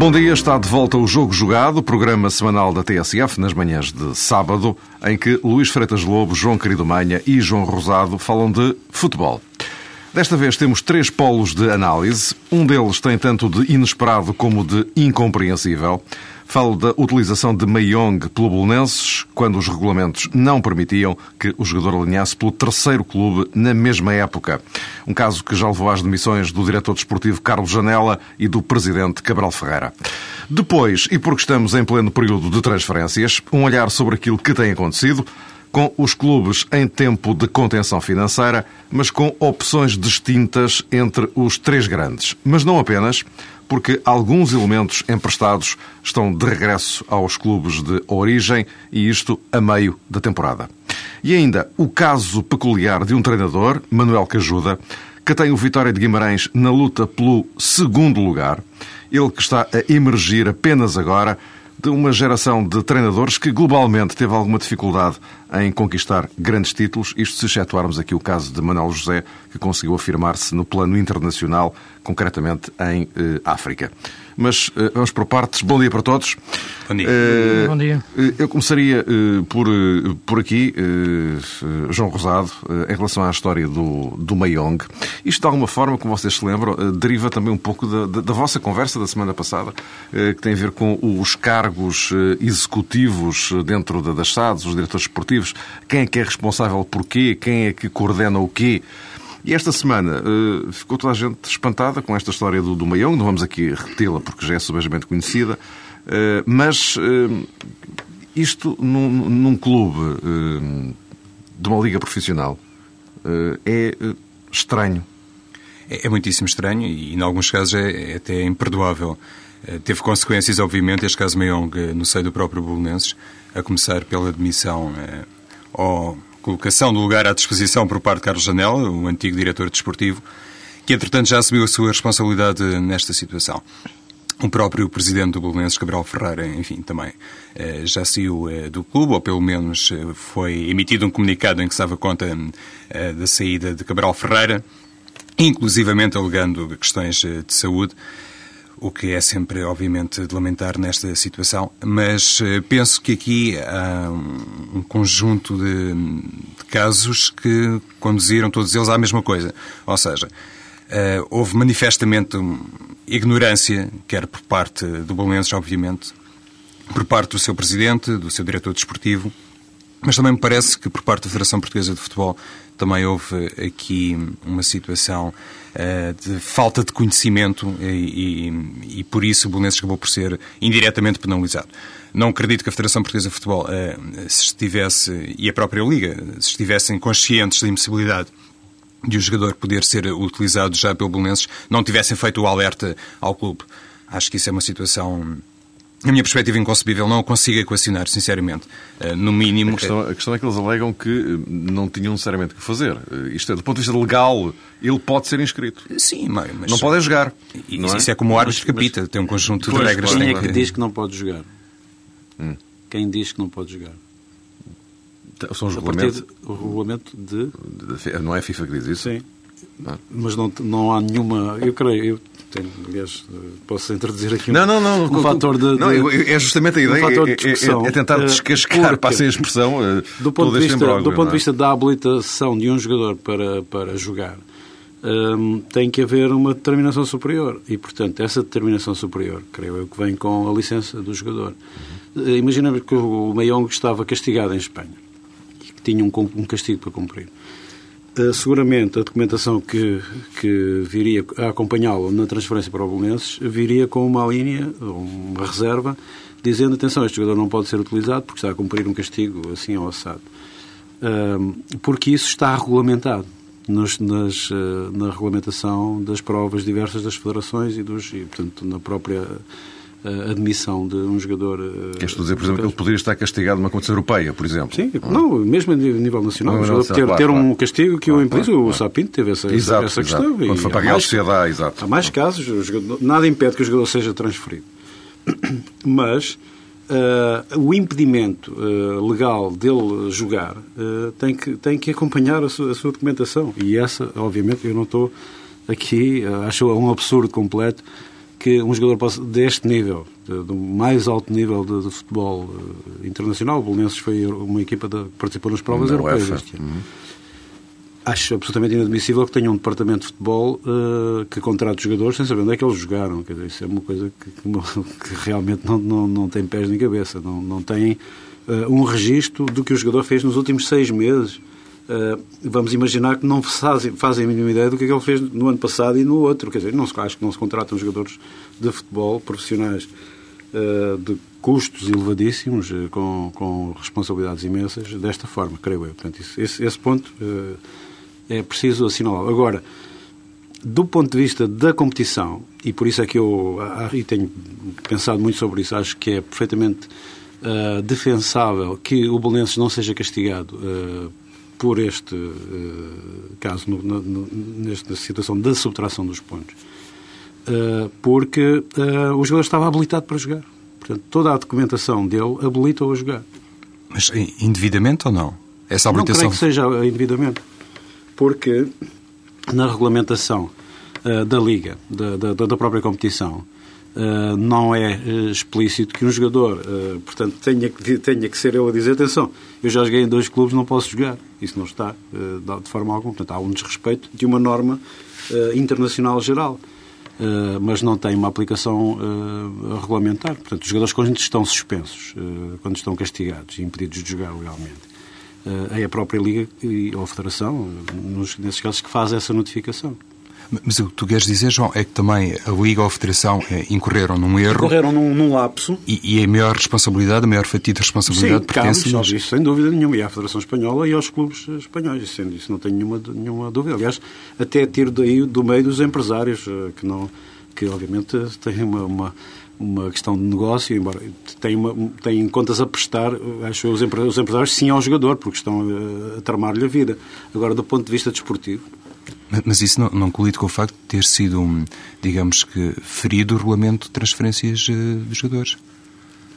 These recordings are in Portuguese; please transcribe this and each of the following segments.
Bom dia, está de volta o Jogo Jogado, programa semanal da TSF, nas manhãs de sábado, em que Luís Freitas Lobo, João Querido Manha e João Rosado falam de futebol. Desta vez temos três polos de análise. Um deles tem tanto de inesperado como de incompreensível. Falo da utilização de Mayong pelo Bolonenses, quando os regulamentos não permitiam que o jogador alinhasse pelo terceiro clube na mesma época. Um caso que já levou às demissões do diretor desportivo Carlos Janela e do presidente Cabral Ferreira. Depois, e porque estamos em pleno período de transferências, um olhar sobre aquilo que tem acontecido, com os clubes em tempo de contenção financeira, mas com opções distintas entre os três grandes. Mas não apenas, porque alguns elementos emprestados estão de regresso aos clubes de origem e isto a meio da temporada. E ainda o caso peculiar de um treinador, Manuel Cajuda, que tem o Vitória de Guimarães na luta pelo segundo lugar, ele que está a emergir apenas agora de uma geração de treinadores que globalmente teve alguma dificuldade em conquistar grandes títulos, isto se excetuarmos aqui o caso de Manuel José, que conseguiu afirmar-se no plano internacional, concretamente em eh, África. Mas eh, vamos por partes. Bom dia para todos. Bom dia. Eh, Bom dia. eh, Eu começaria eh, por, por aqui, João Rosado, em relação à história do, do Mayong. Isto, de alguma forma, como vocês se lembram, deriva também um pouco da, da- da vossa conversa da semana passada, que tem a ver com os cargos executivos dentro da- das SADs, os diretores esportivos, quem é que é responsável por quê, quem é que coordena o quê. E esta semana eh, ficou toda a gente espantada com esta história do, do Mayong, não vamos aqui repeti-la porque já é subejamente conhecida, eh, mas eh, isto num, num clube de uma liga profissional é estranho. É, é muitíssimo estranho e, em alguns casos, é, é até imperdoável. Teve consequências, obviamente, este caso Mayong no seio do próprio Bolonenses, a começar pela demissão eh, ou colocação do lugar à disposição por parte de Carlos Janela, o antigo diretor desportivo, que, entretanto, já assumiu a sua responsabilidade nesta situação. O próprio presidente do Bolonenses, Cabral Ferreira, enfim, também eh, já saiu eh, do clube, ou pelo menos eh, foi emitido um comunicado em que se dava conta da saída de Cabral Ferreira, inclusivamente alegando questões de saúde, o que é sempre, obviamente, de lamentar nesta situação. Mas eh, penso que aqui há um conjunto de, de casos que conduziram todos eles à mesma coisa. Ou seja, eh, houve manifestamente ignorância, quer por parte do Bolenses, obviamente, por parte do seu presidente, do seu diretor desportivo, mas também me parece que por parte da Federação Portuguesa de Futebol também houve aqui uma situação de falta de conhecimento e, e- e por isso o Belenenses acabou por ser indiretamente penalizado. Não acredito que a Federação Portuguesa de Futebol eh, se estivesse, e a própria Liga, se estivessem conscientes da impossibilidade de o jogador poder ser utilizado já pelo Belenenses, não tivessem feito o alerta ao clube. Acho que isso é uma situação, na minha perspectiva, inconcebível. Não o consigo equacionar, sinceramente. Eh, No mínimo... A questão, a questão é que eles alegam que eh, não tinham necessariamente que fazer. Eh, Isto é, do ponto de vista legal, ele pode ser inscrito. Sim, mas... Não pode é jogar. E- não Isso é como o árbitro que apita, tem um conjunto de regras. Quem é que diz que não pode jogar? Quem diz que não pode jogar? São os A regulamentos. do regulamento de. de- Não é a FIFA que diz isso? Sim. Não. Mas não, não há nenhuma. Eu creio. Eu tenho, aliás, posso introduzir aqui um, Não, não, não. um fator de. Não, de- é justamente a um ideia. fator de é- é- é, tentar Eh, descascar, passem a expressão, eh, do ponto, de vista, do ponto não de é? vista da habilitação de um jogador para, para jogar, hum, tem que haver uma determinação superior. E, portanto, essa determinação superior, creio eu, que vem com a licença do jogador. Eh, Imaginemos que o Mayong estava castigado em Espanha que tinha um, um castigo para cumprir. Uh, seguramente a documentação que, que viria a acompanhá-lo na transferência para o Bolonenses viria com uma linha, uma reserva, dizendo, atenção, este jogador não pode ser utilizado porque está a cumprir um castigo assim ou assado. Porque isso está regulamentado nas, uh, na regulamentação das provas diversas das federações e, dos, e portanto, na própria a admissão de um jogador. Queres dizer, por exemplo, ele poderia estar castigado numa competição europeia, por exemplo? Sim, não, mesmo a nível nacional. Não, não, ter, claro, ter um castigo que claro, o impediu. Claro, o Sapinto teve essa, exato, essa questão. Exato. Quando foi para a Real Sociedade, exato. Há mais casos, jogador, nada impede que o jogador seja transferido. Mas uh, o impedimento uh, legal dele jogar uh, tem, que, tem que acompanhar a sua, a sua, documentação. E essa, obviamente, eu não estou aqui, acho um absurdo completo que um jogador deste nível, do mais alto nível de, de futebol internacional, o Bolonenses foi uma equipa que participou nas provas europeias este ano. Uhum acho absolutamente inadmissível que tenha um departamento de futebol uh, que contrate jogadores sem saber onde é que eles jogaram. Quer dizer, isso é uma coisa que, que realmente não, não, não tem pés nem cabeça. Não, não tem uh, um registro do que o jogador fez nos últimos seis meses. Uh, vamos imaginar que não fazem, fazem a mínima ideia do que, é que ele fez no ano passado e no outro. Quer dizer, não acho que não se contratam jogadores de futebol profissionais de custos elevadíssimos, com, com responsabilidades imensas, desta forma, creio eu. Portanto, isso, esse, esse ponto é preciso assinalar. Agora, do ponto de vista da competição, e por isso é que eu e tenho pensado muito sobre isso, acho que é perfeitamente uh, defensável que o Belenenses não seja castigado uh, por este uh, caso, no, no, nesta situação da subtração dos pontos, porque o jogador estava habilitado para jogar. Portanto, toda a documentação dele habilita-o a jogar. Mas indevidamente ou não? Essa habilitação? Não creio que seja indevidamente porque na regulamentação uh, da Liga, da, da, da, própria competição, uh, não é uh, explícito que um jogador, portanto, tenha que, tenha que ser ele a dizer: atenção, eu já joguei em dois clubes, não posso jogar. Isso não está de forma alguma. Portanto, há um desrespeito de uma norma internacional geral. Mas não tem uma aplicação regulamentar. Portanto, os jogadores, quando estão suspensos, quando estão castigados e impedidos de jogar legalmente, é a própria Liga ou a Federação, nos, nesses casos, que faz essa notificação. Mas o que tu queres dizer, João, é que também a Liga ou a Federação é, incorreram num erro. Incorreram num, num lapso. E, e, a maior responsabilidade, a maior fatia de responsabilidade Sim, pertence cabe, isso sem dúvida nenhuma. E à Federação Espanhola e aos clubes espanhóis. Isso, isso não tenho nenhuma, nenhuma dúvida. Aliás, até tiro daí do meio dos empresários, eh, que, não, que obviamente têm uma, uma uma questão de negócio, embora tem, uma, tem contas a prestar, acho eu, os empresários sim ao jogador, porque estão a, a tramar-lhe a vida. Agora, do ponto de vista desportivo. Mas isso não, não colide com o facto de ter sido, digamos que, ferido o regulamento de transferências eh, de jogadores?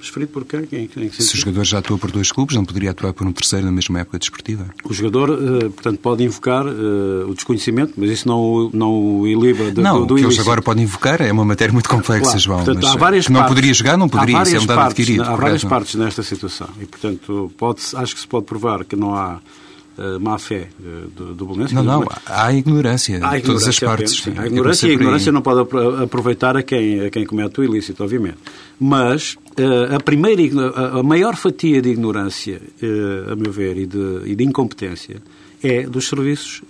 Esferido por quem? quem, quem Se o jogador já atua por dois clubes, não poderia atuar por um terceiro na mesma época desportiva? O jogador, uh, portanto, pode invocar uh, o desconhecimento, mas isso não, não o ilibra do, não, do, o que eles agora podem invocar é uma matéria muito complexa, claro, João. Portanto, há várias não partes, poderia jogar, não poderia, isso é um dado partes, adquirido. Há várias partes nesta situação e, portanto, pode acho que se pode provar que não há uh, má fé uh, do, do. Não, não, há ignorância, há ignorância todas as partes. Sim, há ignorância e a ignorância não pode aproveitar a quem, a quem comete o ilícito, obviamente. Mas uh, a primeira, a, a, maior fatia de ignorância, a meu ver, e de, e de incompetência é dos serviços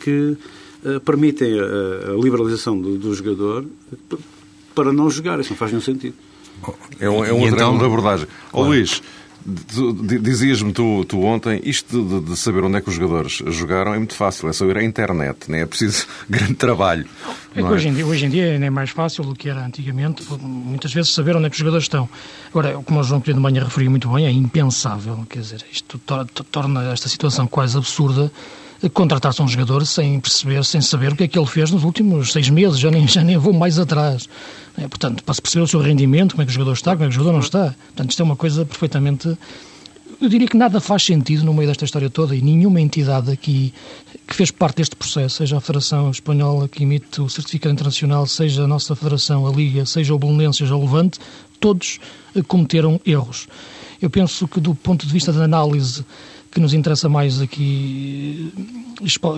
que permitem a, a liberalização do, do jogador para não jogar. Isso não faz nenhum sentido. É um, é um outro então, de abordagem. Claro. Oh, Luís, Dizias-me tu, tu, ontem, isto de, de, saber onde é que os jogadores jogaram é muito fácil, é só ir à internet, não é, preciso grande trabalho. É que é? hoje, em dia, hoje em dia é mais fácil do que era antigamente, muitas vezes saber onde é que os jogadores estão. Agora, como o João Pedro de Manhã referiu muito bem, é impensável, quer dizer, isto torna esta situação quase absurda contratar-se um jogador sem perceber, sem saber o que é que ele fez nos últimos seis meses, já nem, já nem vou mais atrás. É, portanto, para se perceber o seu rendimento, como é que o jogador está, como é que o jogador não está. Portanto, isto é uma coisa perfeitamente. Eu diria que nada faz sentido no meio desta história toda e nenhuma entidade aqui que fez parte deste processo, seja a Federação Espanhola que emite o certificado internacional, seja a nossa Federação, a Liga, seja o Bolonense, seja o Levante, todos cometeram erros. Eu penso que, do ponto de vista da análise que nos interessa mais aqui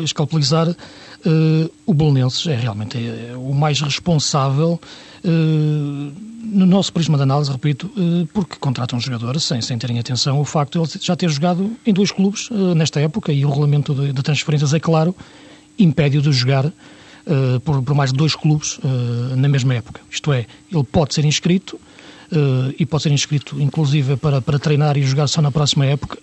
escalpelizar, uh, o Bolonenses é realmente é, o mais responsável uh, no nosso prisma de análise, repito, uh, porque contratam um jogador sem, sem terem atenção o facto de ele já ter jogado em dois clubes nesta época e o regulamento de, de transferências, é claro, impede-o de jogar por, por, mais de dois clubes na mesma época. Isto é, ele pode ser inscrito e pode ser inscrito inclusive para, para treinar e jogar só na próxima época,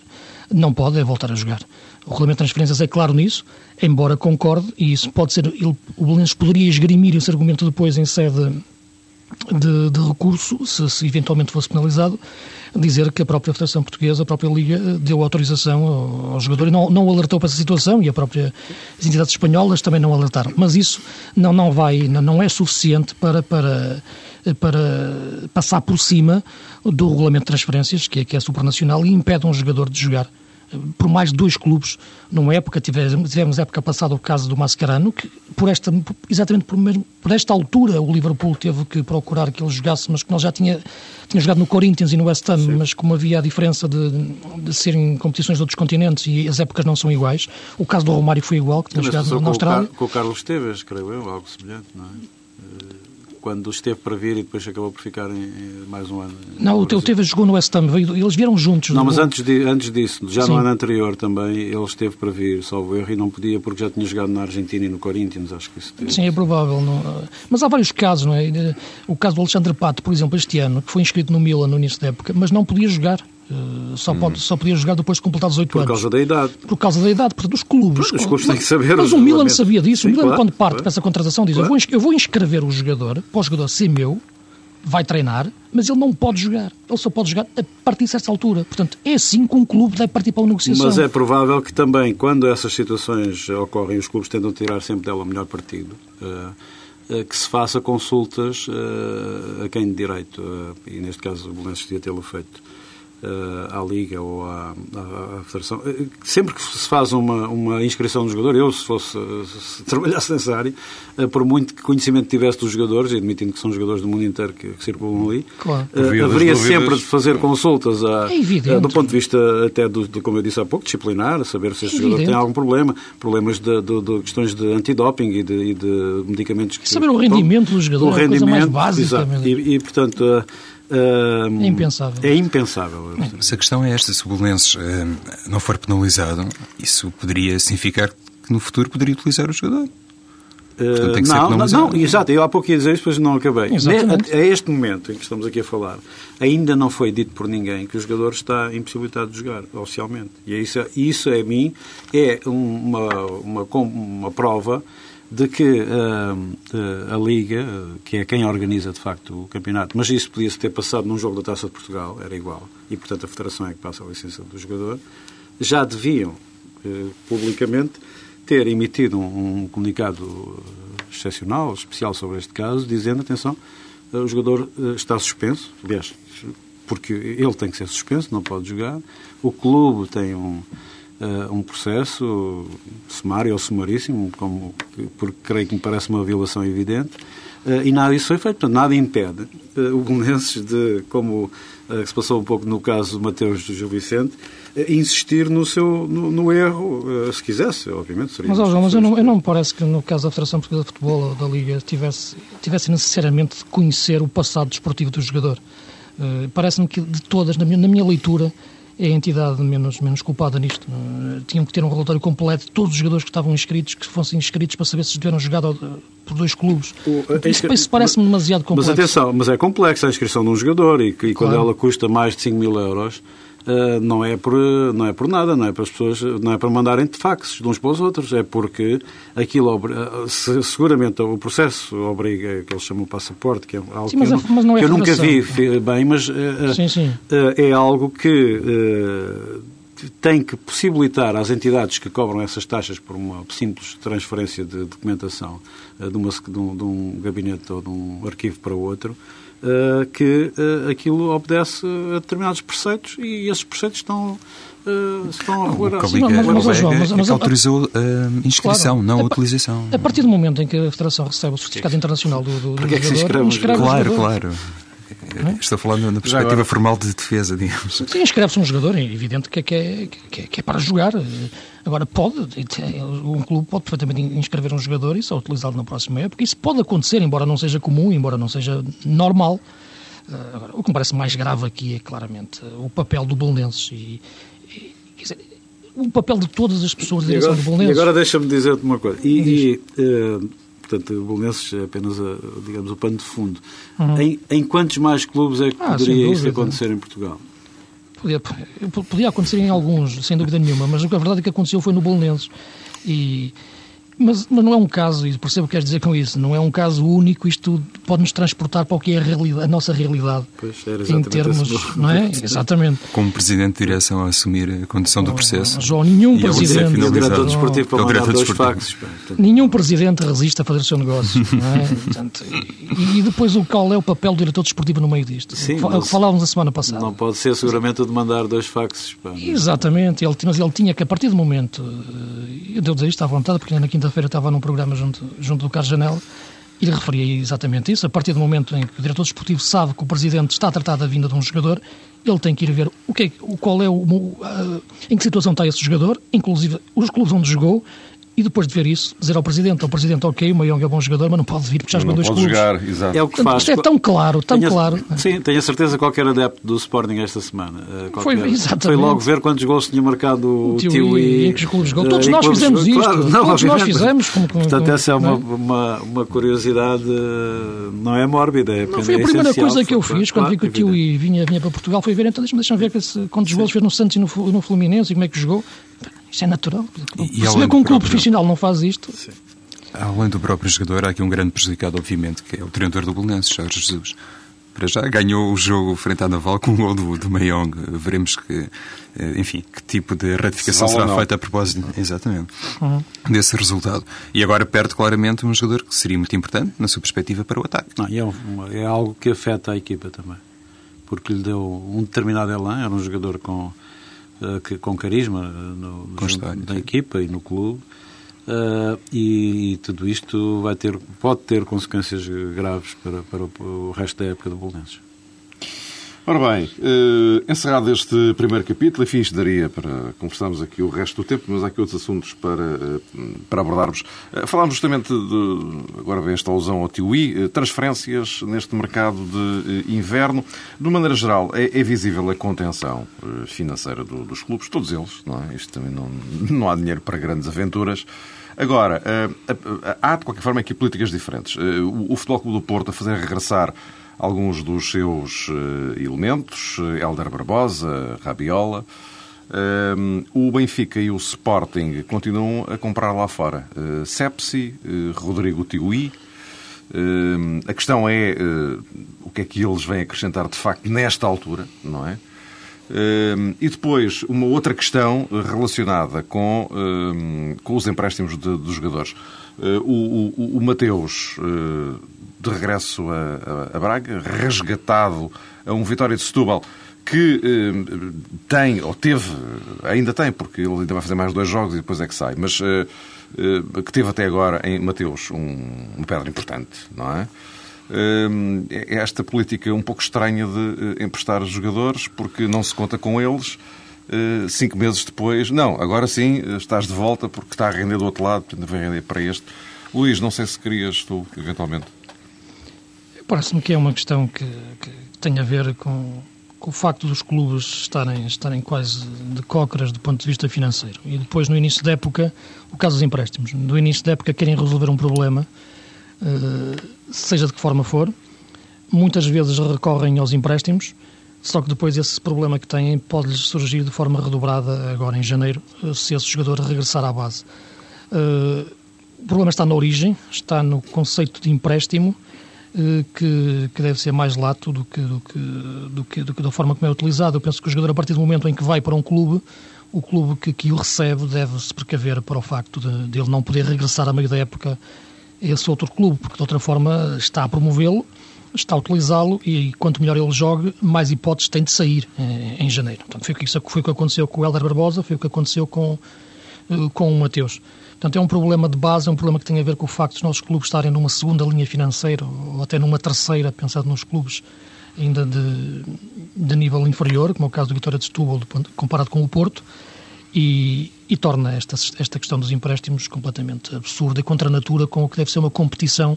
não pode é voltar a jogar. O regulamento de transferências é claro nisso, embora concorde, e isso pode ser, ele, o Belenenses poderia esgrimir esse argumento depois em sede de, de recurso, se, se, eventualmente fosse penalizado, dizer que a própria Federação Portuguesa, a própria Liga, deu autorização ao, ao jogador e não, não alertou para essa situação e a própria, as entidades espanholas também não alertaram. Mas isso não, não, vai, não, não é suficiente para, para, para passar por cima do regulamento de transferências, que é, que é supranacional, e impede um jogador de jogar por mais dois clubes numa época. Tivemos, tivemos época passada o caso do Mascherano, que por esta, exatamente por, mesmo, por esta altura o Liverpool teve que procurar que ele jogasse, mas que nós já tinha, tinha jogado no Corinthians e no West Ham, Sim. mas como havia a diferença de, de serem competições de outros continentes e as épocas não são iguais, o caso do Romário foi igual, que tinha jogado na Austrália. Com o Carlos Teves, creio eu, algo semelhante, não é? Quando esteve para vir e depois acabou por ficar em, mais um ano. Não, o teu teve jogou no West Ham, eles vieram juntos. Não, mas antes, de, antes disso, já Sim. no ano anterior também, ele esteve para vir, salvo erro, e não podia porque já tinha jogado na Argentina e no Corinthians, acho que isso teve. Sim, é provável. Não... Mas há vários casos, não é? O caso do Alexandre Pato, por exemplo, este ano, que foi inscrito no Milan no início da época, mas não podia jogar. Uh, só, pode, hum. só podia jogar depois de completar 18 Por anos. Por causa da idade. Por causa da idade. Portanto, os clubes... Os clubes têm que saber. Mas o Milan sabia disso. Sim, o Milan, claro, quando parte claro. para essa contratação, diz: claro. eu, vou, inscrever o jogador, para o jogador ser meu, vai treinar, mas ele não pode jogar. Ele só pode jogar a partir de certa altura. Portanto, é assim que um clube deve partir para uma negociação. Mas é provável que também, quando essas situações ocorrem, os clubes tentam tirar sempre dela o melhor partido. Uh, que se faça consultas uh, a quem de direito, e neste caso o Belenenses devia tê-lo feito, à Liga ou à, à, à, Federação. Eh, sempre que se faz uma, uma inscrição do jogador, eu, se fosse se trabalhasse nessa área, uh, por muito que conhecimento tivesse dos jogadores, e admitindo que são jogadores do mundo inteiro que, que circulam ali, claro. uh, haveria sempre de fazer consultas a, é do ponto de vista até do, do, como eu disse há pouco, disciplinar, saber se este é jogador tem algum problema, problemas de, de, de questões de antidoping e de, e de medicamentos. Que, saber o rendimento do jogador, o é rendimento, mais básica. E, e, portanto, é impensável. É impensável. Mas a questão é esta: se o Belenenses uh, não for penalizado, isso poderia significar que no futuro poderia utilizar o jogador. Portanto, não, não, não, exato, eu há pouco ia dizer isso, depois não acabei. A, a, este momento em que estamos aqui a falar, ainda não foi dito por ninguém que o jogador está impossibilitado de jogar, oficialmente. E isso, isso a mim, é uma, uma, uma prova de que uh, a Liga, que é quem organiza de facto o campeonato, mas isso podia-se ter passado num jogo da Taça de Portugal, era igual, e portanto a Federação é que passa a licença do jogador, já deviam uh, publicamente ter emitido um, um, comunicado excepcional, especial sobre este caso, dizendo, atenção, uh, o jogador está suspenso, aliás, porque ele tem que ser suspenso, não pode jogar, o clube tem um uh, um processo sumário ou sumaríssimo, como, porque creio que me parece uma violação evidente, uh, e nada disso foi feito. Portanto, nada impede uh, o Belenenses de, como se passou um pouco no caso do Mateus do Gil Vicente, insistir no seu no, no erro, se quisesse, obviamente. Seria mas, João, mas eu não, eu não me parece que no caso da Federação Portuguesa de Futebol ou da Liga tivesse, tivesse necessariamente de conhecer o passado desportivo do jogador. Uh, Parece-me que de todas, na minha, na minha leitura, é a entidade menos, menos culpada nisto. Tinham que ter um relatório completo de todos os jogadores que estavam inscritos, que fossem inscritos para saber se tiveram jogado por dois clubes. O, isso, parece-me demasiado complexo. Mas atenção, mas é complexo a inscrição de um jogador e, e claro. quando ela custa mais de 5 mil euros, Uh, não, é por, não é por nada, não é para as pessoas, não é para mandarem de faxes de uns para os outros, é porque aquilo, uh, seguramente o processo obriga, que eles chamam passaporte, que é algo sim, que, eu, mas não é que eu nunca vi bem, mas uh, sim, sim. é algo que tem que possibilitar às entidades que cobram essas taxas por uma simples transferência de documentação de, uma, de, um, de um gabinete ou de um arquivo para outro, uh, que uh, aquilo obedece a determinados preceitos e esses preceitos estão, uh, estão a regular. Sim, mas, mas, mas, mas, mas, autorizou a inscrição, claro, não a, a utilização. A partir do momento em que a Federação recebe o certificado internacional do, do, do jogador, é que se inscreve, inscreve Claro, claro. É? Estou falando na perspectiva agora, formal de defesa, digamos. Sim, inscreve-se um jogador, é evidente que é, que, é, que, é, que é para jogar. Agora, pode, um clube pode perfeitamente inscrever um jogador e só utilizá-lo na próxima época. Isso pode acontecer, embora não seja comum, embora não seja normal. Agora, o que me parece mais grave aqui é claramente o papel do Belenenses e, e dizer, o papel de todas as pessoas da direção do Belenenses. E agora deixa-me dizer-te uma coisa. E, e uh, portanto, o Belenenses é apenas, a, digamos, o pano de fundo. Uhum. Em, em, quantos mais clubes é que ah, poderia isso acontecer em Portugal? Podia, podia acontecer em alguns, sem dúvida nenhuma, mas a verdade é que aconteceu foi no Belenenses. E Mas, mas não é um caso, e percebo o que queres dizer com isso, não é um caso único, isto pode-nos transportar para o que é a, realidade, a nossa realidade. Pois, era em termos, não é? Exatamente. Como Presidente de Direção a assumir a condução do processo. João, nenhum E Presidente... dizer, o diretor desportivo para mandar dois faxes. Portanto, Nenhum presidente resiste a fazer o seu negócio. não é? Portanto, e, e depois o qual é o papel do diretor desportivo no meio disto? Sim, não o que falávamos a semana passada. Não pode ser seguramente o de mandar dois faxes. Exatamente, ele, tinha- ele tinha que, a partir do momento, eh, eu devo dizer isto à vontade, porque na quinta-feira estava num programa junto, junto do Carlos Janela, e ele referia exatamente isso. A partir do momento em que o diretor desportivo sabe que o presidente está a tratar da vinda de um jogador, ele tem que ir ver o que é, qual é o, em que situação está esse jogador, inclusive os clubes onde jogou, e depois de ver isso, dizer ao presidente, ao presidente, ok, o Mayong é bom jogador, mas não pode vir porque já jogou dois pode clubes. jogar, exato. É o que faz. isto é tão claro, tão Tenho a- claro. Sim, tenho a certeza que qualquer adepto do Sporting esta semana eh, Foi, exatamente. foi logo ver quantos gols tinha marcado o Tio Tio e- e em que jogou. eh, Todos nós fizemos jogou. isto. Claro, não, Todos nós fizemos, como- como- Portanto, essa é uma, é? uma, uma curiosidade, eh, não é mórbida. É, Não, foi a é primeira coisa que eu fiz quando claro, vi que o tio e vinha, vinha para Portugal. Foi ver, então deixa-me deixa ver que esse- quantos gols fez no Santos e no, no Fluminense e como é que jogou. Isto é natural. E- e Perceber além que um do clube próprio- profissional não faz isto. Além do próprio jogador, há aqui um grande prejudicado, obviamente, que é o treinador do Belenenses, Jorge Jesus. Para já ganhou o jogo frente à Naval com o gol do, do Mayong. Veremos que, eh, enfim, que tipo de ratificação Se será feita a propósito, exatamente, desse resultado. E agora perde claramente um jogador que seria muito importante na sua perspectiva para o ataque. Não, é, um- é algo que afeta a equipa também. Porque lhe deu um determinado elan, era um jogador com, que- com carisma eh, no, sim. equipa e no clube. Eh, e, e tudo isto vai ter, pode ter consequências graves para, para o, o resto da época do Bolonenses. Ora bem, eh, encerrado este primeiro capítulo, enfim, isto daria para conversarmos aqui o resto do tempo, mas há aqui outros assuntos para, eh, para abordarmos. Eh, falámos justamente de, agora vem esta alusão ao eh, transferências neste mercado de inverno. De maneira geral, é, é visível a contenção financeira do- dos clubes, todos eles, não é? Isto também não, não há dinheiro para grandes aventuras. Agora, há de qualquer forma aqui políticas diferentes. O Futebol Clube do Porto a fazer regressar alguns dos seus eh, elementos, Helder Barbosa, Rabiola. Eh, o Benfica e o Sporting continuam a comprar lá fora. Eh, Sepsi, eh, Rodrigo Tiwi. Eh, a questão é o que é que eles vêm acrescentar de facto nesta altura, não é? E depois, uma outra questão relacionada com, com os empréstimos dos jogadores. Eh, o, o, o Mateus, eh, de regresso a, a- a Braga, resgatado a um Vitória de Setúbal, que eh, tem, ou teve, ainda tem, porque ele ainda vai fazer mais dois jogos e depois é que sai, mas que teve até agora em Mateus um- uma pedra importante, não é? É esta política um pouco estranha de emprestar jogadores porque não se conta com eles. Eh, Cinco meses depois, não, agora sim eh, estás de volta porque está a render do outro lado, portanto vai render para este. Luís, não sei se querias tu, eventualmente. Parece-me que é uma questão que, que tem a ver com, com o facto dos clubes estarem, estarem quase de cócoras do ponto de vista financeiro. E depois, no início da época, o caso dos empréstimos. No início da época, querem resolver um problema, eh, seja de que forma for. Muitas vezes recorrem aos empréstimos, só que depois esse problema que têm pode-lhes surgir de forma redobrada agora em janeiro, eh, se esse jogador regressar à base. Eh, o problema está na origem, está no conceito de empréstimo, eh, que, que deve ser mais lato do que, do, que, do, que, do que da forma como é utilizado. Eu penso que o jogador, a partir do momento em que vai para um clube, o clube que, que o recebe deve se precaver para o facto de, de ele não poder regressar a meio da época a esse outro clube, porque de outra forma está a promovê-lo, está a utilizá-lo e quanto melhor ele jogue, mais hipóteses tem de sair eh, em janeiro. Portanto, foi isso, foi o que aconteceu com o Helder Barbosa, foi o que aconteceu com, eh, com o Mateus. Portanto, é um problema de base, é um problema que tem a ver com o facto dos nossos clubes estarem numa segunda linha financeira ou até numa terceira, pensando nos clubes ainda de, de nível inferior, como é o caso do Vitória de Setúbal, comparado com o Porto, e, e torna esta, esta questão dos empréstimos completamente absurda e contra a natura com o que deve ser uma competição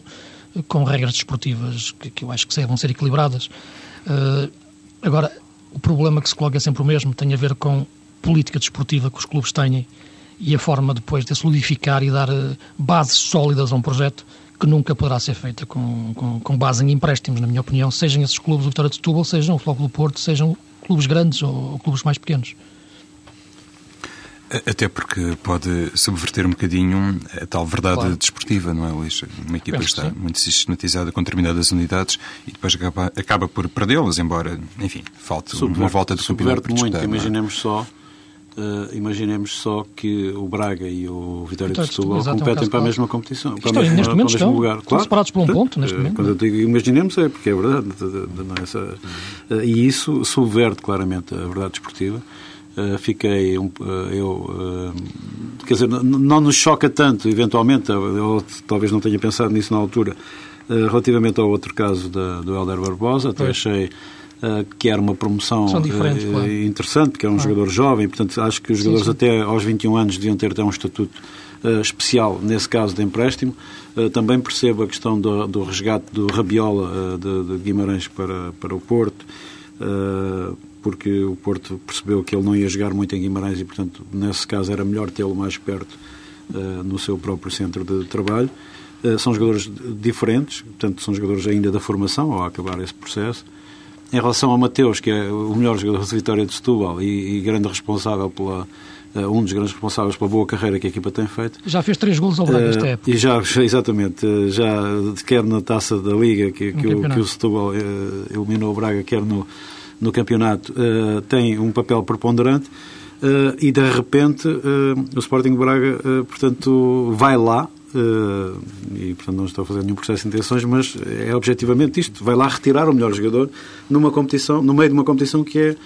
eh, com regras desportivas que, que eu acho que vão ser equilibradas. Eh, agora, o problema que se coloca é sempre o mesmo, tem a ver com política desportiva que os clubes têm e a forma depois de solidificar e dar eh, bases sólidas a um projeto que nunca poderá ser feita com, com, com base em empréstimos, na minha opinião, sejam esses clubes do Vitória de Setúbal, sejam o Futebol do Porto, sejam clubes grandes ou, ou clubes mais pequenos. Até porque pode subverter um bocadinho a tal verdade claro. desportiva, não é, Luís? Uma equipa que está muito sistematizada com determinadas unidades e depois acaba, acaba por perdê-las, embora, enfim, falte Subver uma volta do campeonato para muito, é? imaginemos só Uh, imaginemos só que o Braga e o Vitória de Setúbal competem para a mesma competição. Para, mesma, neste momento estão, lugar. estão separados por um ponto, neste momento. Quando eu digo imaginemos é porque é verdade. Essa, uh, e isso subverte claramente a verdade desportiva. Uh, fiquei, um, eu, quer dizer, não nos choca tanto, eventualmente, eu talvez não tenha pensado nisso na altura, relativamente ao outro caso da, do Helder Barbosa, até achei eh, que era uma promoção uh, claro. interessante, porque era um claro. jogador jovem, portanto acho que os jogadores sim, até aos 21 anos deviam ter até um estatuto uh, especial, nesse caso de empréstimo. também percebo a questão do, do resgate do Rabiola de, de, Guimarães para, para o Porto, porque o Porto percebeu que ele não ia jogar muito em Guimarães e, portanto, nesse caso era melhor tê-lo mais perto no seu próprio centro de trabalho. são jogadores diferentes, portanto, são jogadores ainda da formação, ao acabar esse processo. Em relação ao Mateus, que é o melhor jogador de Vitória de Setúbal e, e grande responsável pela, Uh, um dos grandes responsáveis pela boa carreira que a equipa tem feito. Já fez três gols ao Braga uh, esta época. E já, exatamente, uh, já quer na taça da Liga, que, que, o, que o, Setúbal eliminou o Braga, quer no, no campeonato, tem um papel preponderante. e de repente o Sporting Braga, portanto, vai lá, Uh, e portanto não estou a fazer nenhum processo de intenções, mas é objetivamente isto. Vai lá retirar o melhor jogador numa competição, no meio de uma competição que é uh,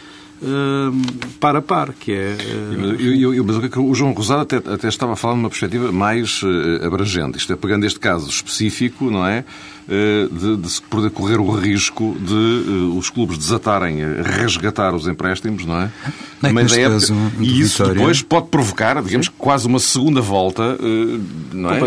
par a par, que é... Uh... Eu, eu, mas o João Rosado até, até estava a falar numa perspectiva mais uh, abrangente. Isto é, pegando este caso específico, não é? De, de se poder correr o risco de uh, os clubes desatarem a resgatar os empréstimos, não é? é Mas é época, e isso Vitória... depois pode provocar, digamos, quase uma segunda volta, uh, não é?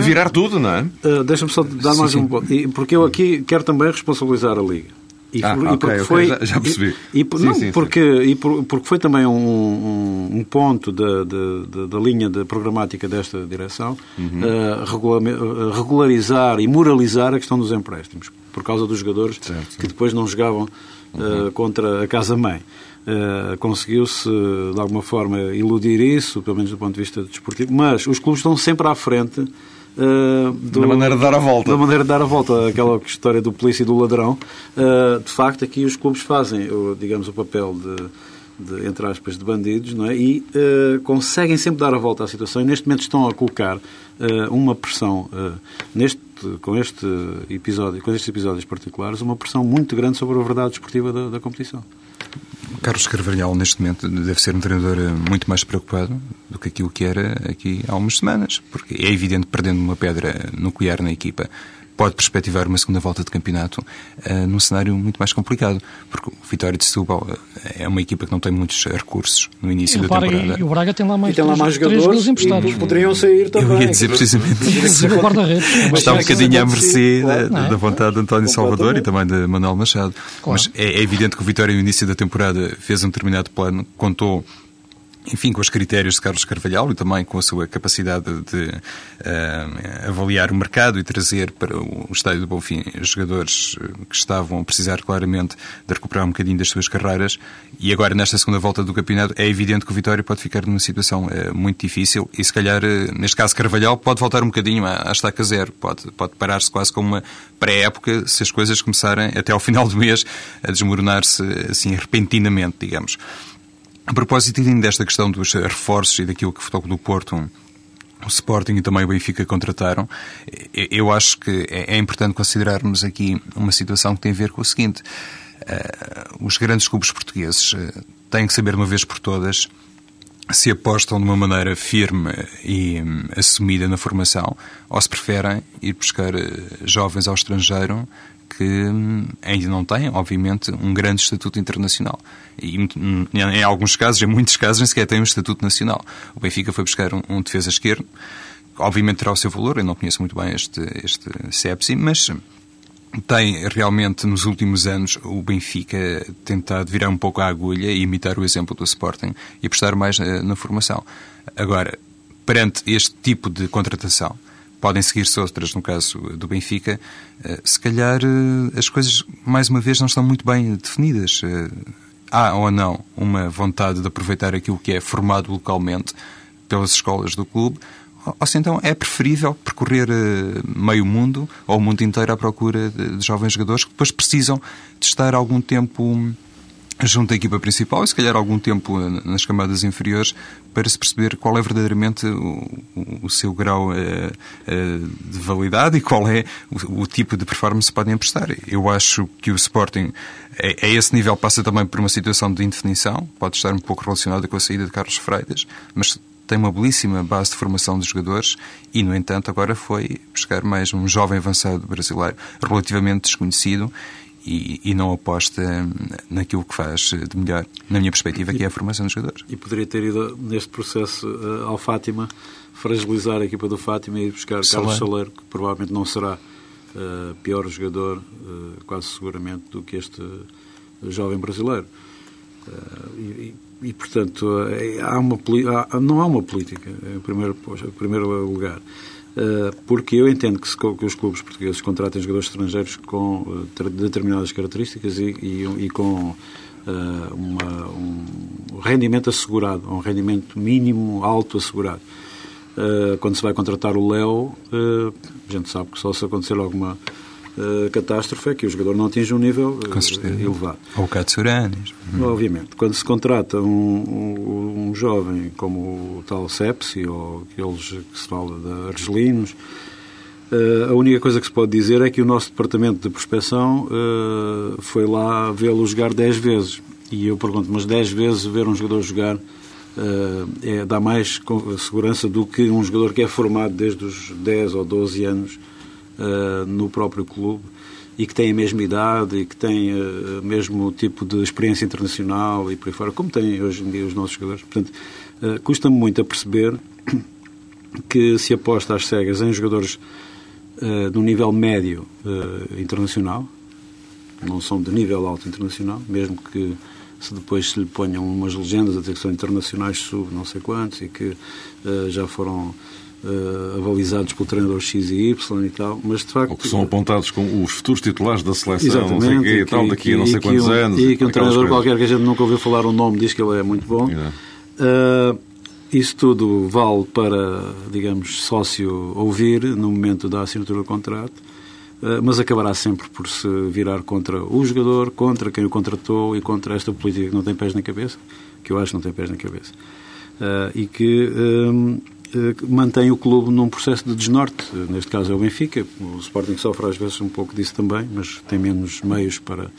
Virar tudo, não é? Uh, Deixa-me só dar mais sim, um ponto. Porque eu aqui quero também responsabilizar a Liga. E, ah, e okay, foi, okay, já, já, percebi. E, e sim, não, sim, porque, sim. E por, porque foi também um, um, ponto da, da, da, linha de programática desta direção uhum. uh, regularizar e moralizar a questão dos empréstimos, por causa dos jogadores certo, que depois não jogavam uh, contra a casa-mãe. Uh, Conseguiu-se, de alguma forma, iludir isso, pelo menos do ponto de vista desportivo, mas os clubes estão sempre à frente Uh, do, da maneira de dar a volta. Da maneira de dar a volta, aquela história do polícia e do ladrão. Uh, de facto, aqui os clubes fazem, digamos, o papel de, de entre aspas, de bandidos, não é? E uh, conseguem sempre dar a volta à situação. E neste momento estão a colocar uma pressão, neste, com, este episódio, com estes episódios particulares, uma pressão muito grande sobre a verdade esportiva da, da competição. Carlos Carvalhal, neste momento, deve ser um treinador eh, muito mais preocupado do que aquilo que era aqui há umas semanas, porque é evidente, perdendo uma pedra nuclear na equipa, pode perspectivar uma segunda volta de campeonato uh, num cenário muito mais complicado, porque o Vitória de Setúbal uh, é uma equipa que não tem muitos recursos no início e da temporada. E o Braga tem lá mais, tem lá mais três, jogadores emprestados. poderiam sair também. Eu ia dizer precisamente isso. Está um bocadinho à mercê da, da, vontade de António Salvador e também de Manuel Machado. Claro. Mas é, é evidente que o Vitória no início da temporada fez um determinado plano, contou enfim, com os critérios de Carlos Carvalhal e também com a sua capacidade de uh, avaliar o mercado e trazer para o estádio do Bonfim jogadores eh, que estavam a precisar claramente de recuperar um bocadinho das suas carreiras. E agora, nesta segunda volta do campeonato, é evidente que o Vitória pode ficar numa situação uh, muito difícil e, se calhar, uh, neste caso, Carvalhal pode voltar um bocadinho à, à estaca zero. Pode, pode parar-se quase como uma pré-época se as coisas começarem até ao final do mês a desmoronar-se assim repentinamente, digamos. A propósito ainda desta questão dos reforços e daquilo que o Futebol do Porto o Sporting e também o Benfica contrataram, eu acho que é, é importante considerarmos aqui uma situação que tem a ver com o seguinte. Uh, os grandes clubes portugueses uh, têm que saber de uma vez por todas se apostam de uma maneira firme e um, assumida na formação ou se preferem ir buscar uh, jovens ao estrangeiro que hum, ainda não têm, obviamente, um grande estatuto internacional. E em alguns casos, em muitos casos, nem sequer têm um estatuto nacional. O Benfica foi buscar um, um defesa esquerdo, obviamente terá o seu valor, eu não conheço muito bem este, este Sepsi, mas tem realmente nos últimos anos o Benfica tentado virar um pouco a agulha e imitar o exemplo do Sporting e apostar mais na, eh, na formação. Agora, perante este tipo de contratação, podem seguir-se outras, no caso do Benfica, eh, se calhar eh, as coisas, mais uma vez, não estão muito bem definidas. Eh, há ou não uma vontade de aproveitar aquilo que é formado localmente pelas escolas do clube, ou se então é preferível percorrer meio mundo ou o mundo inteiro à procura de jovens jogadores que depois precisam de estar algum tempo junto à equipa principal e se calhar algum tempo nas camadas inferiores para se perceber qual é verdadeiramente o, o seu grau uh, uh, de validade e qual é o, o, tipo de performance que podem prestar. Eu acho que o Sporting a, a esse nível passa também por uma situação de indefinição, pode estar um pouco relacionada com a saída de Carlos Freitas, mas tem uma belíssima base de formação de jogadores e, no entanto, agora foi buscar mais um jovem avançado brasileiro relativamente desconhecido e, e, não aposta naquilo que faz de melhor, na minha perspectiva, que é a formação dos jogadores. E poderia ter ido neste processo uh, ao Fátima, fragilizar a equipa do Fátima e ir buscar. Carlos Saleiro, que provavelmente não será uh, pior jogador, uh, quase seguramente, do que este jovem brasileiro. E, e, portanto, há uma, há, não há uma política, em primeiro, em primeiro lugar. Eh, porque eu entendo que, se, que, os clubes portugueses contratem jogadores estrangeiros com uh, determinadas características e, e, e com uh, uma, um rendimento assegurado, um rendimento mínimo alto assegurado. quando se vai contratar o Léo, a gente sabe que só se acontecer alguma uh, catástrofe é que o jogador não atinge um nível uh, elevado. Ou o Katsuranis. Obviamente. Quando se contrata um, um, um, jovem como o tal Sepsi ou aqueles que se fala de argelinos, uh, a única coisa que se pode dizer é que o nosso departamento de prospecção foi lá vê-lo jogar 10 vezes. E eu pergunto, mas 10 vezes ver um jogador jogar é, dá mais segurança do que um jogador que é formado desde os 10 ou 12 anos uh, no próprio clube e que tem a mesma idade e que tem uh, o mesmo tipo de experiência internacional e por aí fora, como têm hoje em dia os nossos jogadores. Portanto, uh, custa-me muito a perceber que se aposta às cegas em jogadores de um nível médio internacional, não são de nível alto internacional, mesmo que se depois se lhe ponham umas legendas a dizer que são internacionais sub não sei quantos e que já foram uh, avalizados pelo treinador X e Y e tal, mas de facto... Ou que são apontados como os futuros titulares da seleção, não sei quê, e, tal, daqui a não sei quantos um, anos. E que um treinador coisas. qualquer que a gente nunca ouviu falar o nome diz que ele é muito bom. Uh, isso tudo vale para, digamos, sócio ouvir no momento da assinatura do contrato, uh, mas acabará sempre por se virar contra o jogador, contra quem o contratou e contra esta política que não tem pés na cabeça, que eu acho que não tem pés na cabeça. Uh, e que eh, mantém o clube num processo de desnorte. Neste caso é o Benfica. O Sporting sofre às vezes um pouco disso também, mas tem menos meios para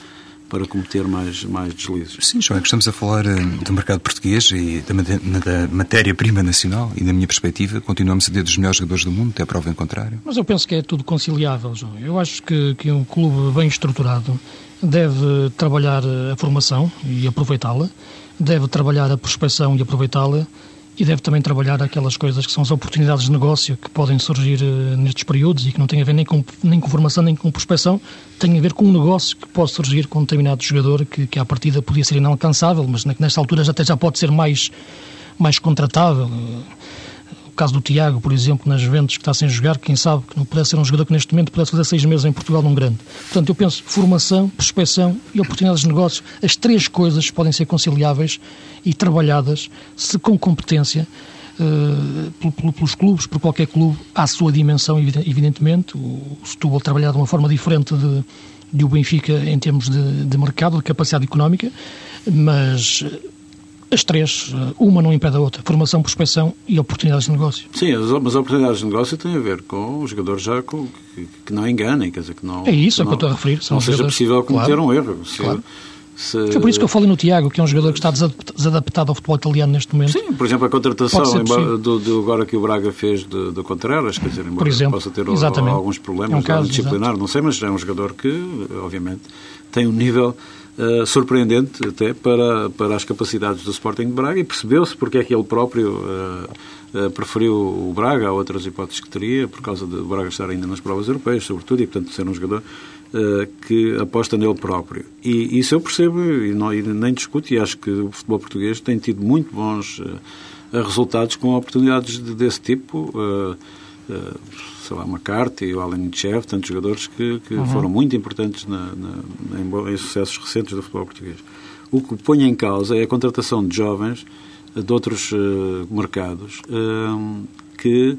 para cometer mais, mais deslizes. Sim, João, é que estamos a falar eh, do mercado português e da, da matéria-prima nacional e, da minha perspectiva, continuamos a ter dos melhores jogadores do mundo, até a prova em contrário. Mas eu penso que é tudo conciliável, João. Eu acho que, que um clube bem estruturado deve trabalhar a formação e aproveitá-la, deve trabalhar a prospecção e aproveitá-la, e deve também trabalhar aquelas coisas que são as oportunidades de negócio que podem surgir uh, nestes períodos e que não têm a ver nem com, nem com formação nem com prospecção, têm a ver com um negócio que pode surgir com um determinado jogador que, que à partida podia ser inalcançável, mas nesta altura já, até já pode ser mais, mais contratável. O caso do Tiago, por exemplo, nas Juventus, que está sem jogar, quem sabe que não pudesse ser um jogador que neste momento pudesse fazer seis meses em Portugal num grande. Portanto, eu penso formação, prospecção e oportunidades de negócios, as três coisas podem ser conciliáveis e trabalhadas se com competência uh, pelos clubes, por qualquer clube, à sua dimensão, evidentemente. O Setúbal trabalhar de uma forma diferente de, de o Benfica em termos de, de mercado, de capacidade económica, mas as três, eh, uma não impede a outra, formação, prospecção e oportunidades de negócio. Sim, mas oportunidades de negócio têm a ver com os jogadores já com, que, que, não enganem, quer dizer, que não... É isso, é o que eu estou a referir. São não seja possível cometer claro, um erro. Se, claro. Se... Foi por isso que eu falei no Tiago, que é um jogador que está desadaptado ao futebol italiano neste momento. Sim, por exemplo, a contratação do, do, agora que o Braga fez de, de Contreras, quer dizer, embora exemplo, possa ter exatamente. alguns problemas é um caso, disciplinar, exato. não sei, mas é um jogador que, obviamente, tem um nível uh, surpreendente até para, para as capacidades do Sporting de Braga e percebeu-se porque é que ele próprio uh, preferiu o Braga a outras hipóteses que teria, por causa de Braga estar ainda nas provas europeias, sobretudo, e portanto ser um jogador que aposta nele próprio. E isso eu percebo e, não, e nem discuto, e acho que o futebol português tem tido muito bons resultados com oportunidades de, desse tipo sei lá, McCarthy, o Alan Chev, tantos jogadores que, que uhum. foram muito importantes na, na, em, em, sucessos recentes do futebol português. O que põe em causa é a contratação de jovens de outros uh, mercados uh, que,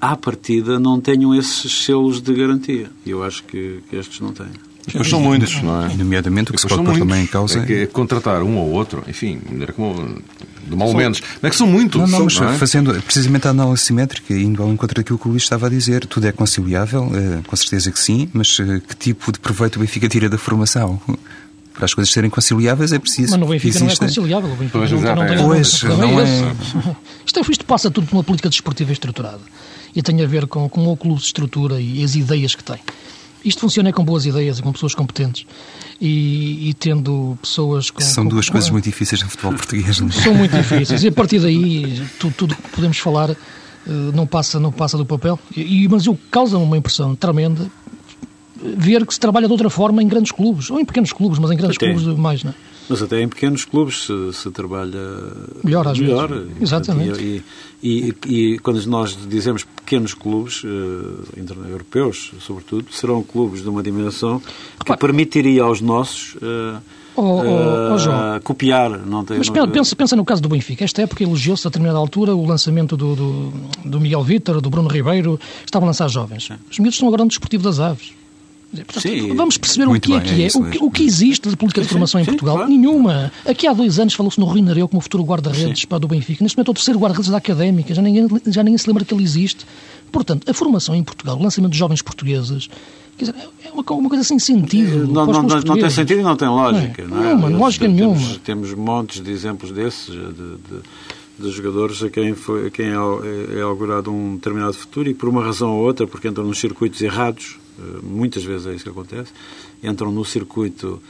à partida, não tenham esses selos de garantia. E eu acho que, que estes não têm. Mas são muitos, não é? Nomeadamente, o que se pode pôr também em causa é, que é contratar um ou outro, enfim, como, de mal menos. Não é que são muitos. Não, não, mas não é? fazendo precisamente a análise simétrica, indo ao encontro daquilo que o Luís estava a dizer, tudo é conciliável, eh, com certeza que sim, mas eh, que tipo de proveito o Benfica tira da formação? Para as coisas serem conciliáveis é preciso. Mas no Benfica exista... não é conciliável. O Benfica Pois, não, não é. tem Pois, não é é- esse. Isto, isto passa tudo por uma política desportiva estruturada. E tem a ver com como o clube se estrutura e as ideias que tem. Isto funciona é com boas ideias e com pessoas competentes. E, e tendo pessoas com. São com- duas com- coisas muito difíceis no futebol português. não é? São muito difíceis. E a partir daí, tu- tudo que podemos falar eh, não passa, não passa do papel. E, mas o que causa uma impressão tremenda ver que se trabalha de outra forma em grandes clubes, ou em pequenos clubes, mas em grandes Até. clubes mais, não é? Mas até em pequenos clubes se, se trabalha Melhor às melhor. vezes. E, Exatamente. E, e, e quando nós dizemos pequenos clubes, eh, inter- europeus, sobretudo, serão clubes de uma dimensão que Repare. permitiria aos nossos eh, Oh, oh, eh, oh, João. copiar. Não tem, Mas não- pensa, pensa no caso do Benfica. Esta época elogiou-se a determinada altura o lançamento do, do, do Miguel Vítor, do Bruno Ribeiro. Estavam a lançar jovens. Os miúdos estão agora no Desportivo das Aves. Portanto, Sim. vamos perceber o que é bem, que é é, isso o, que, o que existe de política de Sim, formação em sim, Portugal. claro. Nenhuma. Aqui há dois anos falou-se no Rui Nareu como futuro guarda-redes para do Benfica. Neste momento é o terceiro guarda-redes da Académica. Já ninguém, já ninguém se lembra que ele existe. Portanto, a formação em Portugal, o lançamento de jovens portugueses, dizer, é uma, uma coisa sem sentido. Não, os não, não, não tem sentido e não tem lógica. Não Não, é? é? Nenhuma, Aliás, lógica temos, nenhuma. Temos montes de exemplos desses, de, de, de jogadores a quem, foi, a quem é, é augurado um determinado futuro e por uma razão ou outra, porque entram nos circuitos errados, eh, muitas vezes é isso que acontece, entram no circuito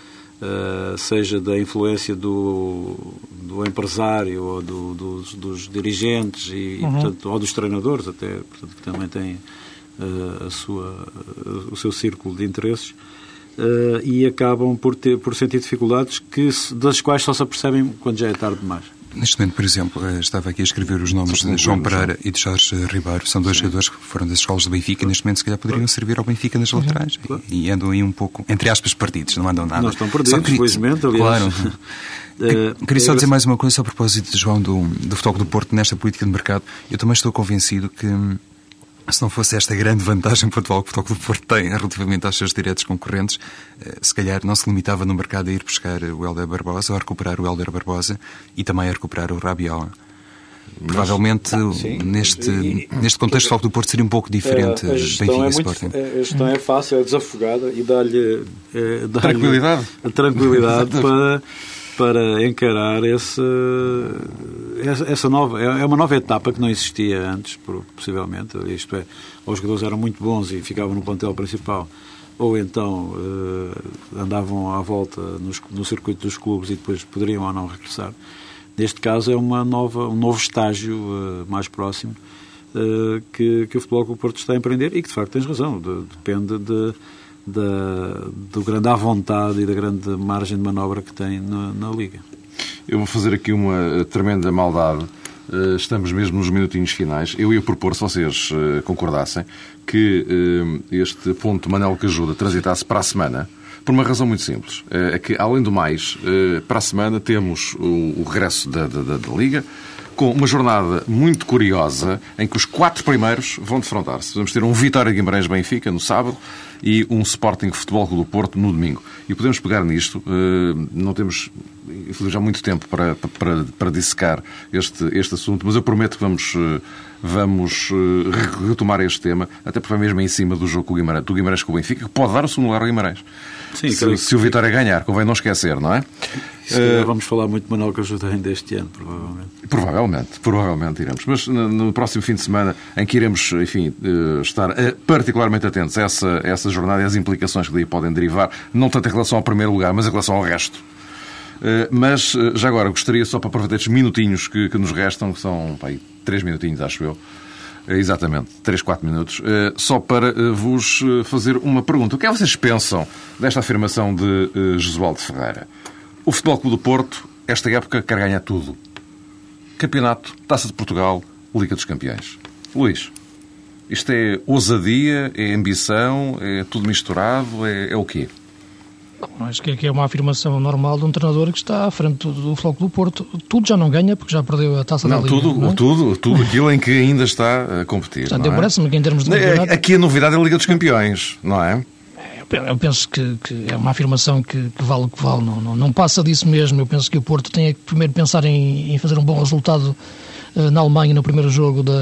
eh, seja da influência do, do empresário ou do- dos, dos dirigentes e, e, portanto, ou dos treinadores até, portanto, que também têm eh, a sua, o seu círculo de interesses eh, e acabam por, ter, por sentir dificuldades que, das quais só se apercebem quando já é tarde demais. Neste momento, por exemplo, eh, estava aqui a escrever os nomes de João Pereira e de Jorge Ribeiro. São dois jogadores que foram das escolas do Benfica. Neste momento, se calhar, poderiam servir ao Benfica nas laterais. E e andam aí um pouco, entre aspas, partidos. Não andam nada. Não estão perdidos, queria- felizmente, aliás. Claro. Eh, Que- Queria só é dizer mais uma coisa a propósito, João, do, do Futebol do Porto nesta política de mercado. Eu também estou convencido que hum, se não fosse esta grande vantagem que o Futebol do Porto tem relativamente aos seus diretos concorrentes, eh, se calhar não se limitava no mercado a ir buscar o Helder Barbosa ou a recuperar o Helder Barbosa e também a recuperar o Rabiot. Provavelmente, sim. neste, E- neste contexto, o Futebol do Porto seria um pouco diferente a gestão Benfica é muito, Sporting. a gestão é fácil, é desafogada e dá-lhe eh, dá-lhe Tranquilidade. a tranquilidade para, para encarar esse, essa, nova. É é uma nova etapa que não existia antes, possivelmente. Isto é, os jogadores eram muito bons e ficavam no plantel principal, ou então eh, andavam à volta no circuito dos clubes e depois poderiam ou não regressar. Neste caso é uma nova, um novo estágio eh, mais próximo eh, que, que o Futebol do Porto está a empreender e que de facto tens razão, de- depende de, da- do grande à vontade e da grande margem de manobra que tem na, na Liga. Eu vou fazer aqui uma tremenda maldade. Eh, Estamos mesmo nos minutinhos finais. Eu ia propor, se vocês eh, concordassem, que eh, este ponto Manel que ajuda transitasse para a semana, por uma razão muito simples. Eh, É que, além do mais, eh, para a semana temos o regresso da, da- da- da Liga, com uma jornada muito curiosa em que os quatro primeiros vão defrontar-se. Vamos ter um Vitória Guimarães-Benfica no sábado e um Sporting Futebol Clube do Porto no domingo. E podemos pegar nisto, eh, não temos infelizmente, já muito tempo para, para, para dissecar este, este assunto, mas eu prometo que vamos, eh, vamos eh, re- retomar este tema, até porque vai mesmo em cima do jogo Guimarães, do Guimarães com o Benfica, que pode dar o segundo lugar ao Guimarães. Sim, se, se o Vitória ganhar, convém não esquecer, não é? Se calhar vamos falar muito de Manuel Cajuda ainda este ano, provavelmente. Provavelmente, provavelmente iremos. Mas no, no próximo fim de semana, em que iremos, enfim, eh, estar eh, particularmente atentos a essa, a essa jornada e às implicações que daí podem derivar, não tanto em relação ao primeiro lugar, mas em relação ao resto. Eh, Mas, eh, já agora, gostaria só para aproveitar estes minutinhos que, que nos restam, que são pá, três minutinhos, acho eu. Eh, Exatamente, três, quatro minutos. eh, Só para eh, vos eh, fazer uma pergunta. O que é que vocês pensam desta afirmação de eh, Josualdo Ferreira? O Futebol Clube do Porto, esta época, quer ganhar tudo. Campeonato, Taça de Portugal, Liga dos Campeões. Luís, isto é ousadia, é ambição, é tudo misturado, é, é o quê? Acho que é uma afirmação normal de um treinador que está à frente do, Floco do Porto. Tudo já não ganha porque já perdeu a taça não, da Liga. Tudo, não, é? tudo, tudo aquilo em que ainda está a competir. Portanto, é? parece-me que em termos de campeonato... Aqui a novidade é a Liga dos Campeões, não é? Eu penso que, que, é uma afirmação que, que, vale o que vale, não, não, não, passa disso mesmo. Eu penso que o Porto tem que primeiro pensar em, em fazer um bom resultado uh, na Alemanha no primeiro jogo, da,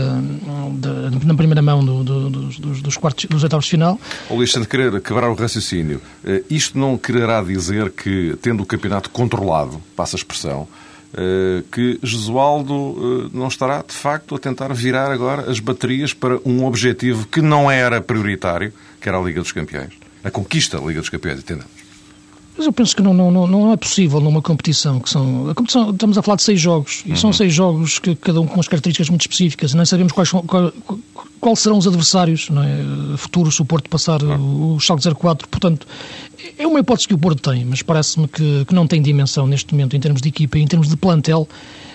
da na primeira mão do, do, dos, dos, quartos, dos oitavos de final. O de querer quebrar o raciocínio, uh, isto não quererá dizer que, tendo o campeonato controlado, passa a expressão, uh, que Jesualdo não estará, de facto, a tentar virar agora as baterias para um objetivo que não era prioritário, que era a Liga dos Campeões? A conquista da Liga dos Campeões, entendemos. Mas eu penso que não, não, não é possível numa competição que são. A competição, estamos a falar de seis jogos, e uhum. são seis jogos que cada um com as características muito específicas, e nem sabemos quais, qual, qual serão os adversários não é? futuros, se o Porto passar uhum. o Schalke 04. Portanto, é uma hipótese que o Porto tem, mas parece-me que, que não tem dimensão neste momento em termos de equipa, em termos de plantel.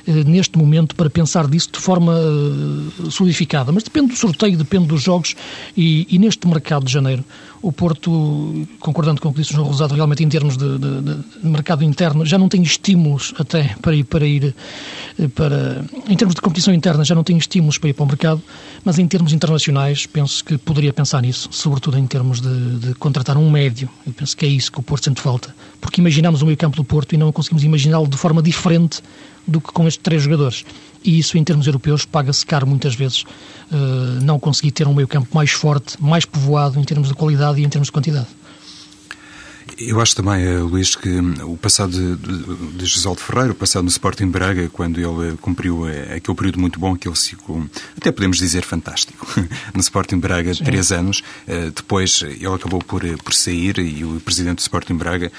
Eh, neste momento para pensar disso de forma eh, solidificada. Mas depende do sorteio, depende dos jogos e, e neste mercado de janeiro, o Porto, concordando com o que disse o João Rosado, realmente em termos de, de, de, mercado interno, já não tem estímulos até para ir, para ir eh, para. Em termos de competição interna, já não tem estímulos para ir para o mercado, mas em termos internacionais, penso que poderia pensar nisso, sobretudo em termos de, de contratar um médio. Eu penso que é isso que o Porto sente falta. Porque imaginamos o meio campo do Porto e não conseguimos imaginá-lo de forma diferente do que com estes três jogadores. E isso, em termos europeus, paga-se caro muitas vezes uh, não conseguir ter um meio-campo mais forte, mais povoado em termos de qualidade e em termos de quantidade. Eu acho também, eh, Luís, que hum, o passado de, de, de Gisaldo Ferreira, o passado no Sporting Braga, quando ele cumpriu eh, aquele período muito bom, aquele ciclo, até podemos dizer fantástico, no Sporting Braga, Sim. três anos, depois ele acabou por, por sair e o presidente do Sporting Braga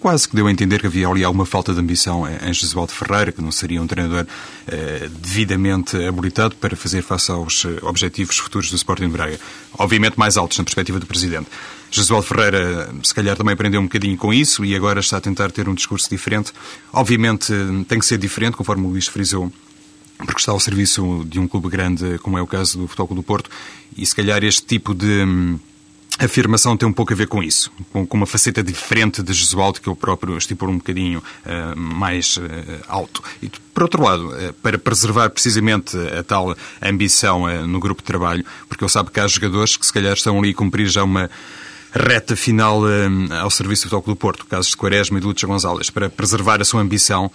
quase que deu a entender que havia ali alguma falta de ambição em Jesualdo Ferreira, que não seria um treinador eh, devidamente habilitado para fazer face aos eh, objetivos futuros do Sporting de Braga. Obviamente mais altos na perspectiva do Presidente. Jesualdo Ferreira, se calhar, também aprendeu um bocadinho com isso e agora está a tentar ter um discurso diferente. Obviamente tem que ser diferente, conforme o Luís frisou, porque está ao serviço de um clube grande, como é o caso do Futebol do Porto, e se calhar este tipo de hum, a afirmação tem um pouco a ver com isso, com, uma faceta diferente de Jesualdo que eu próprio estipula um bocadinho uh, mais uh, alto. E, por outro lado, uh, para preservar precisamente a tal ambição no grupo de trabalho, porque eu sabe que há jogadores que se calhar estão ali a cumprir já uma reta final ao serviço do Futebol do Porto, casos de Quaresma e de Lúcia Gonzalez, para preservar a sua ambição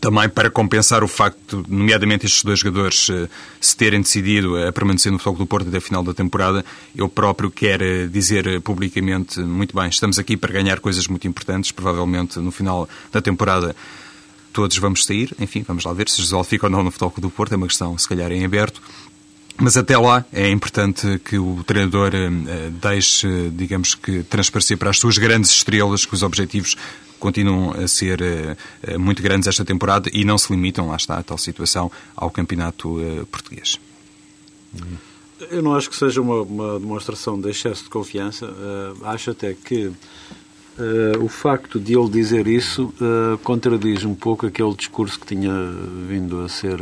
também para compensar o facto, nomeadamente estes dois jogadores eh, se terem decidido a permanecer no Futebol do Porto até a final da temporada, eu próprio quero eh, dizer eh, publicamente, muito bem, estamos aqui para ganhar coisas muito importantes, provavelmente no final da temporada todos vamos sair, enfim, vamos lá ver se José fica ou não no Futebol do Porto, é uma questão se calhar em aberto, mas até lá é importante que o treinador deixe, digamos que, transparecer para as suas grandes estrelas que os objetivos continuam a ser uh, muito grandes esta temporada e não se limitam, lá está a tal situação, ao campeonato uh, português. Eu não acho que seja uma, uma demonstração de excesso de confiança. Uh, acho até que o facto de ele dizer isso contradiz um pouco aquele discurso que tinha vindo a ser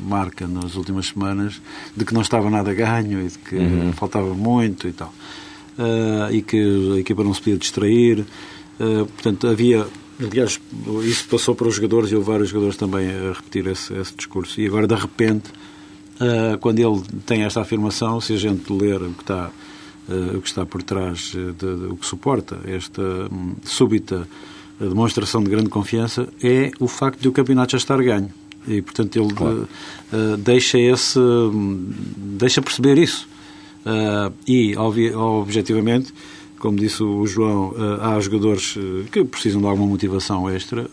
marca nas últimas semanas de que não estava nada ganho e de que uhum. faltava muito e tal. e que a equipa não se podia distrair. Eh, portanto, havia. Aliás, isso passou para os jogadores e houve vários jogadores também a repetir esse, esse discurso. E agora, de repente, uh, quando ele tem esta afirmação, se a gente ler o que está, uh, o que está por trás, de, de, o que suporta esta um, súbita demonstração de grande confiança, é o facto de o campeonato já estar ganho. E, portanto, ele claro. deixa, esse, hum, deixa perceber isso. e, objetivamente, como disse o João, eh, há jogadores eh, que precisam de alguma motivação extra,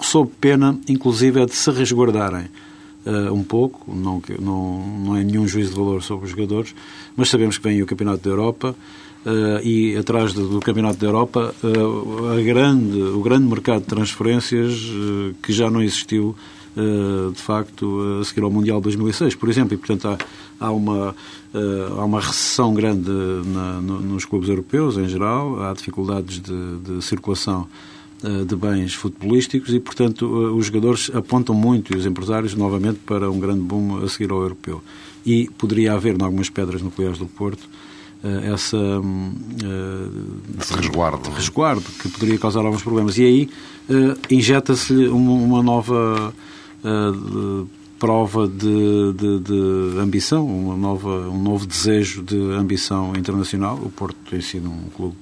sob pena, inclusive, é de se resguardarem uh, um pouco, não, não, não é nenhum juízo de valor sobre os jogadores, mas sabemos que vem o Campeonato da Europa uh, e atrás do, do, Campeonato da Europa uh, grande, o grande mercado de transferências que já não existiu de facto a seguir ao Mundial 2006, por exemplo, e portanto há, há uma Uh, há uma recessão grande na, no, nos clubes europeus em geral, há dificuldades de, de circulação uh, de bens futebolísticos e, portanto, os jogadores apontam muito e os empresários novamente para um grande boom a seguir ao europeu. E poderia haver, em algumas pedras nucleares do Porto, essa Esse resguardo. resguardo que poderia causar alguns problemas. E aí injeta-se uma, uma nova prova de, de, de, ambição, uma nova, um novo desejo de ambição internacional. O Porto tem sido um clube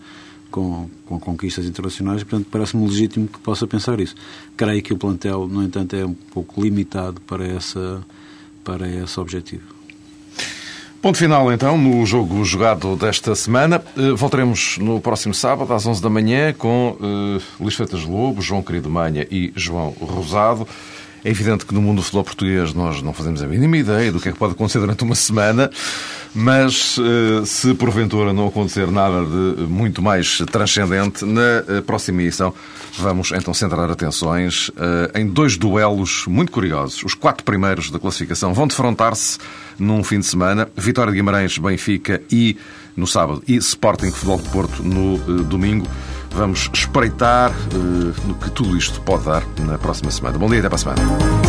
com, com conquistas internacionais, portanto, parece-me legítimo que possa pensar isso. Creio que o plantel, no entanto, é um pouco limitado para, essa, para esse objetivo. Ponto final, então, no jogo jogado desta semana. Eh, voltaremos no próximo sábado, às 11 da manhã, com uh, Luís Freitas Lobo, João Querido Manha e João Rosado. É evidente que no mundo do futebol português nós não fazemos a mínima ideia do que é que pode acontecer durante uma semana, mas eh, se porventura não acontecer nada de muito mais transcendente, na eh, próxima edição vamos então centrar atenções eh, em dois duelos muito curiosos. Os quatro primeiros da classificação vão defrontar-se num fim de semana. Vitória de Guimarães, Benfica e no sábado e Sporting Futebol de Porto no domingo. Vamos espreitar uh, no que tudo isto pode dar na próxima semana. Bom dia, até para a semana.